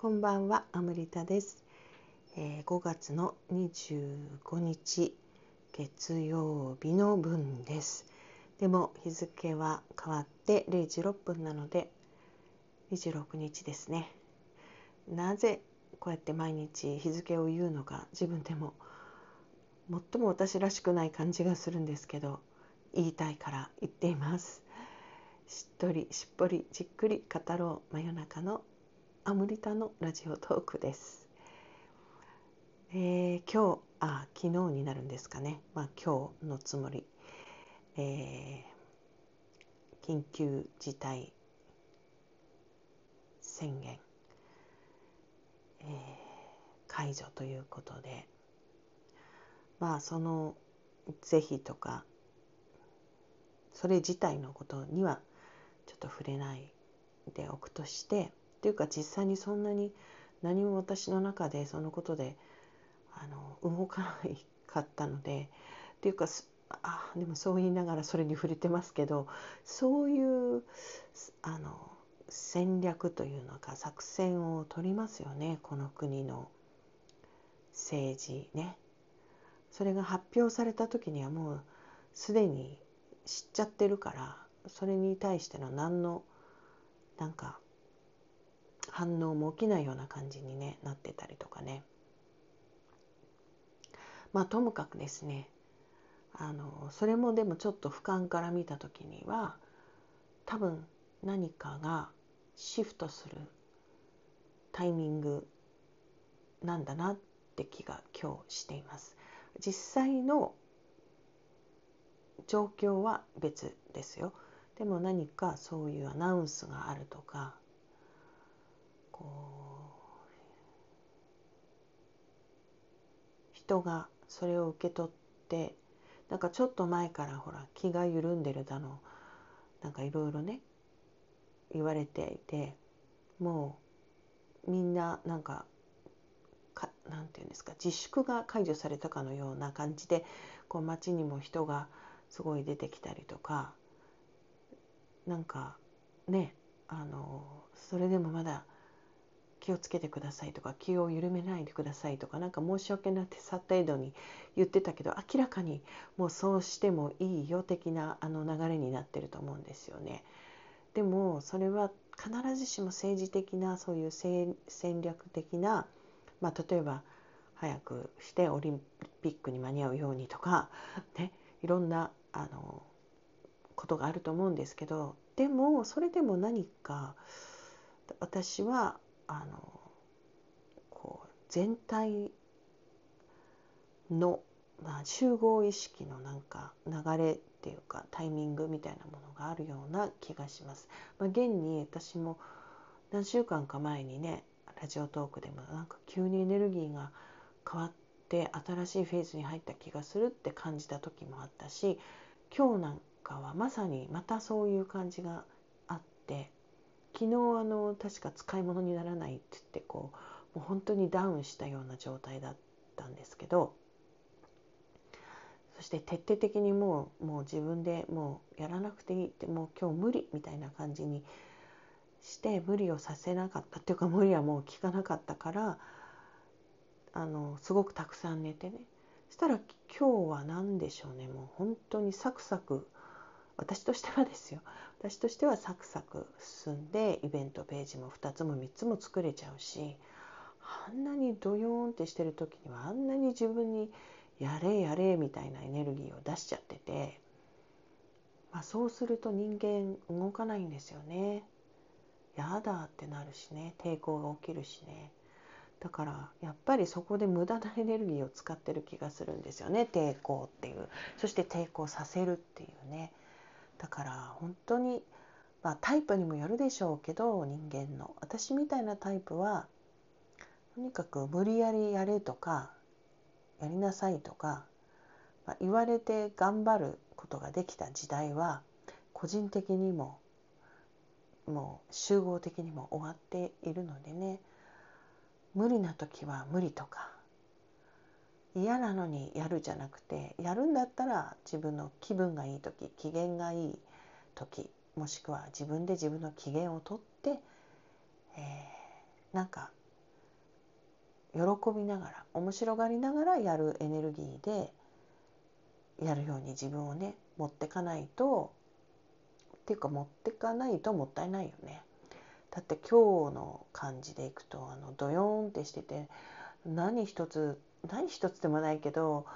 こんばんは、アムリタです、えー、5月の25日月曜日の分です。でも日付は変わって0時6分なので26日ですね。なぜこうやって毎日日付を言うのか自分でも最も私らしくない感じがするんですけど言いたいから言っています。しっとりしっぽりじっくり語ろう真夜中のアムリタのラジオトークです。えー、今日あ昨日になるんですかね、まあ、今日のつもり、えー、緊急事態宣言、えー、解除ということで。まあその是非とかそれ自体のことにはちょっと触れないでおくとしてっていうか実際にそんなに何も私の中でそのことであの動かないかったのでっていうかあでもそう言いながらそれに触れてますけどそういうあの戦略というのか作戦を取りますよねこの国の政治ね。それが発表された時にはもうすでに知っちゃってるからそれに対しての何のなんか反応も起きないような感じに、ね、なってたりとかねまあともかくですねあのそれもでもちょっと俯瞰から見た時には多分何かがシフトするタイミングなんだなって気が今日しています。実際の状況は別ですよ。でも何かそういうアナウンスがあるとか人がそれを受け取ってなんかちょっと前からほら気が緩んでるだのなんかいろいろね言われていてもうみんななんかかなんていうんですか自粛が解除されたかのような感じでこう街にも人がすごい出てきたりとかなんかねあのそれでもまだ気をつけてくださいとか気を緩めないでくださいとか何か申し訳なくてさ程度に言ってたけど明らかにもうそうしてもいいよ的なあの流れになってると思うんですよね。でもそれは必ずしも政治的なそういう戦略的な、まあ、例えば早くしてオリンピックに間に合うようにとか、ね、いろんなあのことがあると思うんですけどでもそれでも何か私はあのこう全体の、まあ、集合意識のなんか流れっていうかタイミングみたいなものがあるような気がします。まあ、現に私も何週間か前にねラジオトークでもなんか急にエネルギーが変わって新しいフェーズに入った気がするって感じた時もあったし今日なんかはまさにまたそういう感じがあって昨日あの確か使い物にならないって言ってこうもう本当にダウンしたような状態だったんですけどそして徹底的にもうもう自分でもうやらなくていいってもう今日無理みたいな感じにして無理をさせなかったっていうか無理はもう効かなかったからあのすごくたくさん寝てね。そしたら今日は何でしょうね。もう本当にサクサク私としてはですよ。私としてはサクサク進んでイベントページも2つも3つも作れちゃうしあんなにドヨーンってしてる時にはあんなに自分にやれやれみたいなエネルギーを出しちゃってて、まあ、そうすると人間動かないんですよね。やだってなるしね。抵抗が起きるしね。だからやっぱりそこで無駄なエネルギーを使ってる気がするんですよね。抵抗っていう。そして抵抗させるっていうね。だから本当に、まあ、タイプにもよるでしょうけど人間の。私みたいなタイプはとにかく無理やりやれとかやりなさいとか、まあ、言われて頑張ることができた時代は個人的にももう集合的にも終わっているのでね。無理な時は無理とか嫌なのにやるじゃなくてやるんだったら自分の気分がいい時機嫌がいい時もしくは自分で自分の機嫌をとって、えー、なんか喜びながら面白がりながらやるエネルギーでやるように自分をね持ってかないとっていうか持ってかないともったいないよね。だって今日の感じでいくとあのドヨーンってしてて何一つ何一つでもないけど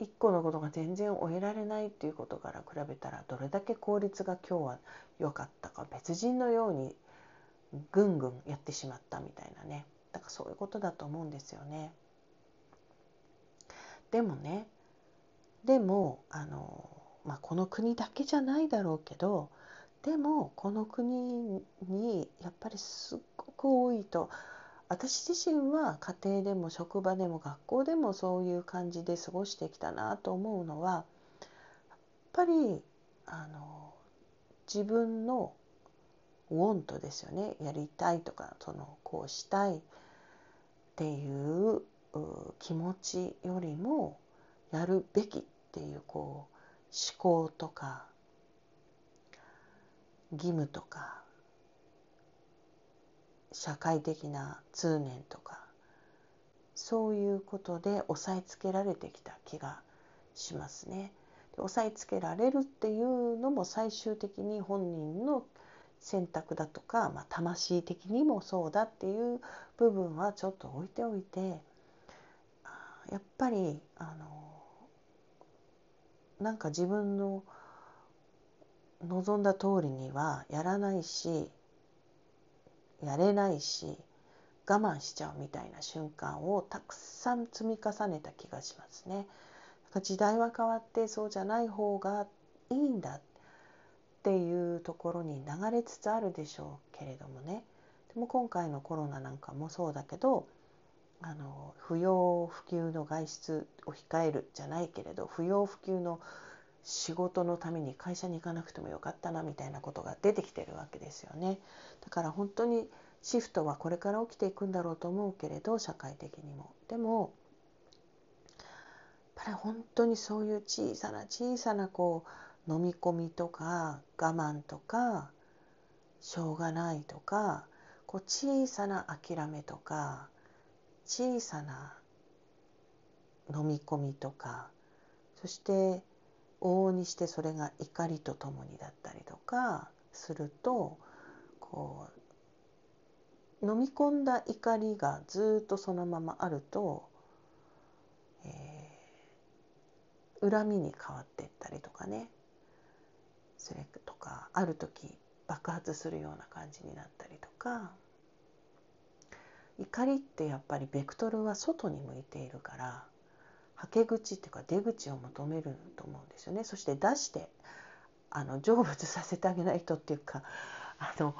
一個のことが全然終えられないっていうことから比べたらどれだけ効率が今日は良かったか別人のようにぐんぐんやってしまったみたいなねだからそういうことだと思うんですよね。でもねでもあの、まあ、この国だけじゃないだろうけどでもこの国にやっぱりすっごく多いと私自身は家庭でも職場でも学校でもそういう感じで過ごしてきたなと思うのはやっぱりあの自分のウォントですよね。やりたいとかそのこうしたいっていう気持ちよりもやるべきっていうこう思考とか義務とか社会的な通念とかそういうことで押さえつけられてきた気がしますね。で押さえつけられるっていうのも最終的に本人の選択だとか、まあ、魂的にもそうだっていう部分はちょっと置いておいてやっぱりあのなんか自分の望んだ通りにはやらないしやれないし我慢しちゃうみたいな瞬間をたくさん積み重ねた気がしますね。時代は変わってそうじゃない方がいいんだっていうところに流れつつあるでしょうけれどもねでも今回のコロナなんかもそうだけどあの不要不急の外出を控えるじゃないけれど不要不急の仕事のために会社に行かなくてもよかったなみたいなことが出てきてるわけですよね。だから本当にシフトはこれから起きていくんだろうと思うけれど社会的にも。でもやっぱり本当にそういう小さな小さなこう飲み込みとか我慢とかしょうがないとかこう小さな諦めとか小さな飲み込みとかそして往々にしてそれが怒りとともにだったりとかするとこう飲み込んだ怒りがずっとそのままあると、えー、恨みに変わっていったりとかねそれとかある時爆発するような感じになったりとか怒りってやっぱりベクトルは外に向いているからはけ口っていうか出口を求めると思うんですよねそして出してあの成仏させてあげないとっていうかあの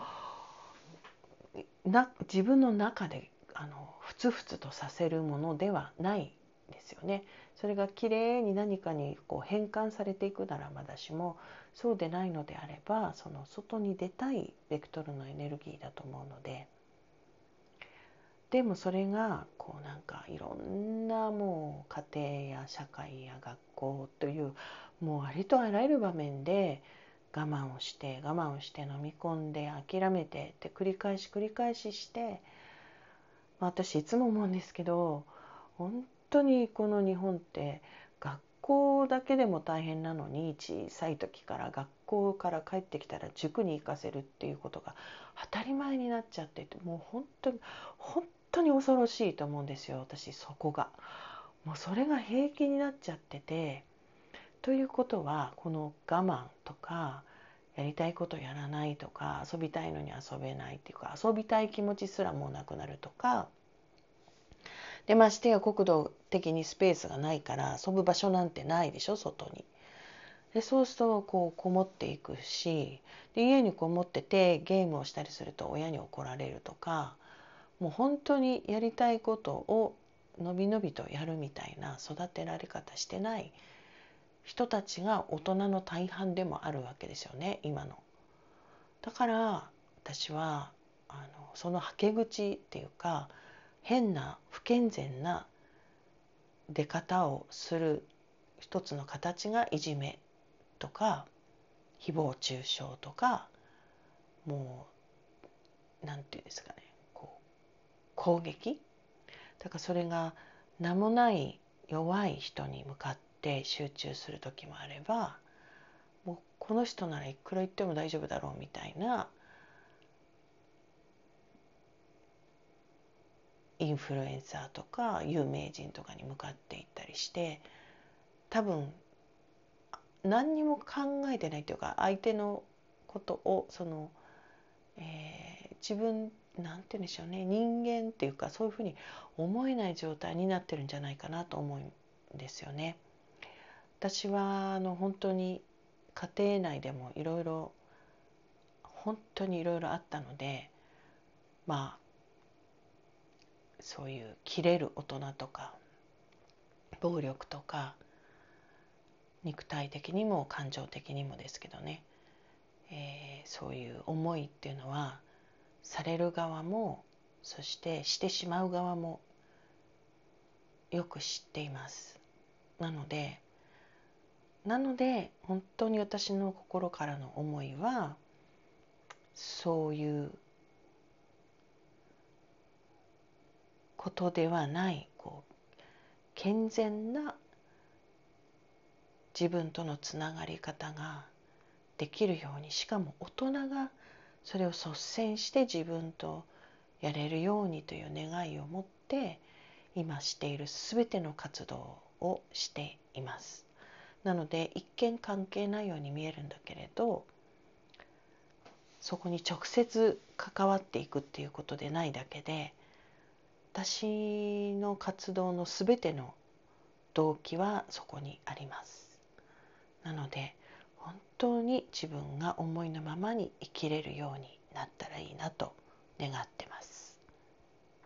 な自分の中であのふつふつとさせるものではないですよね。それがきれいに何かにこう変換されていくならまだしもそうでないのであればその外に出たいベクトルのエネルギーだと思うのででもそれがこうなんかいろんなもう家庭や社会や学校というもうありとあらゆる場面で我慢をして我慢をして飲み込んで諦めてって繰り返し繰り返しして、私いつも思うんですけど本当にこの日本って学校だけでも大変なのに小さい時から学校から帰ってきたら塾に行かせるっていうことが当たり前になっちゃっててもう本当に本当に恐ろしいと思うんですよ私そこが。もうそれが平気になっちゃっててということはこの我慢とかやりたいことやらないとか遊びたいのに遊べないっていうか遊びたい気持ちすらもうなくなるとかでましてや国土的にスペースがないから遊ぶ場所なんてないでしょ外に。でそうするとこうこもっていくしで家にこもっててゲームをしたりすると親に怒られるとかもう本当にやりたいことをのびのびとやるみたいな育てられ方してない人たちが大人の大半でもあるわけですよね今の。だから私はあのそのはけ口っていうか変な不健全な出方をする一つの形がいじめとか誹謗中傷とかもう何て言うんですかね攻撃？だからそれが名もない弱い人に向かって集中する時もあればもうこの人ならいくら言っても大丈夫だろうみたいなインフルエンサーとか有名人とかに向かっていったりして多分何にも考えてないというか相手のことをその、えー、自分なんて言うんでしょうね人間っていうかそういうふうに思えない状態になってるんじゃないかなと思うんですよね。私はあの本当に家庭内でもいろいろ本当にいろいろあったのでまあそういう切れる大人とか暴力とか肉体的にも感情的にもですけどね、えー、そういう思いっていうのはされる側もそしてしてしまう側もよく知っています。なのでなので本当に私の心からの思いはそういうことではないこう健全な自分とのつながり方ができるようにしかも大人がそれを率先して自分とやれるようにという願いを持って今している全ての活動をしています。なので一見関係ないように見えるんだけれどそこに直接関わっていくっていうことでないだけで私の活動のすべての動機はそこにありますなので当に自分が思いのままに生きれるようになったらいいなと願ってます。